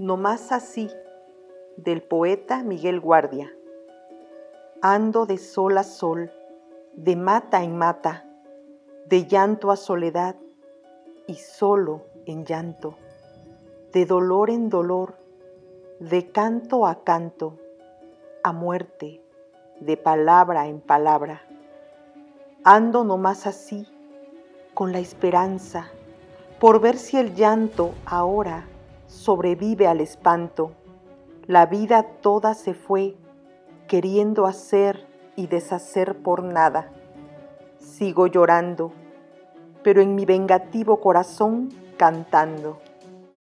No más así, del poeta Miguel Guardia. Ando de sol a sol, de mata en mata, de llanto a soledad y solo en llanto, de dolor en dolor, de canto a canto, a muerte, de palabra en palabra. Ando no más así, con la esperanza, por ver si el llanto ahora sobrevive al espanto. La vida toda se fue, queriendo hacer y deshacer por nada. Sigo llorando, pero en mi vengativo corazón cantando.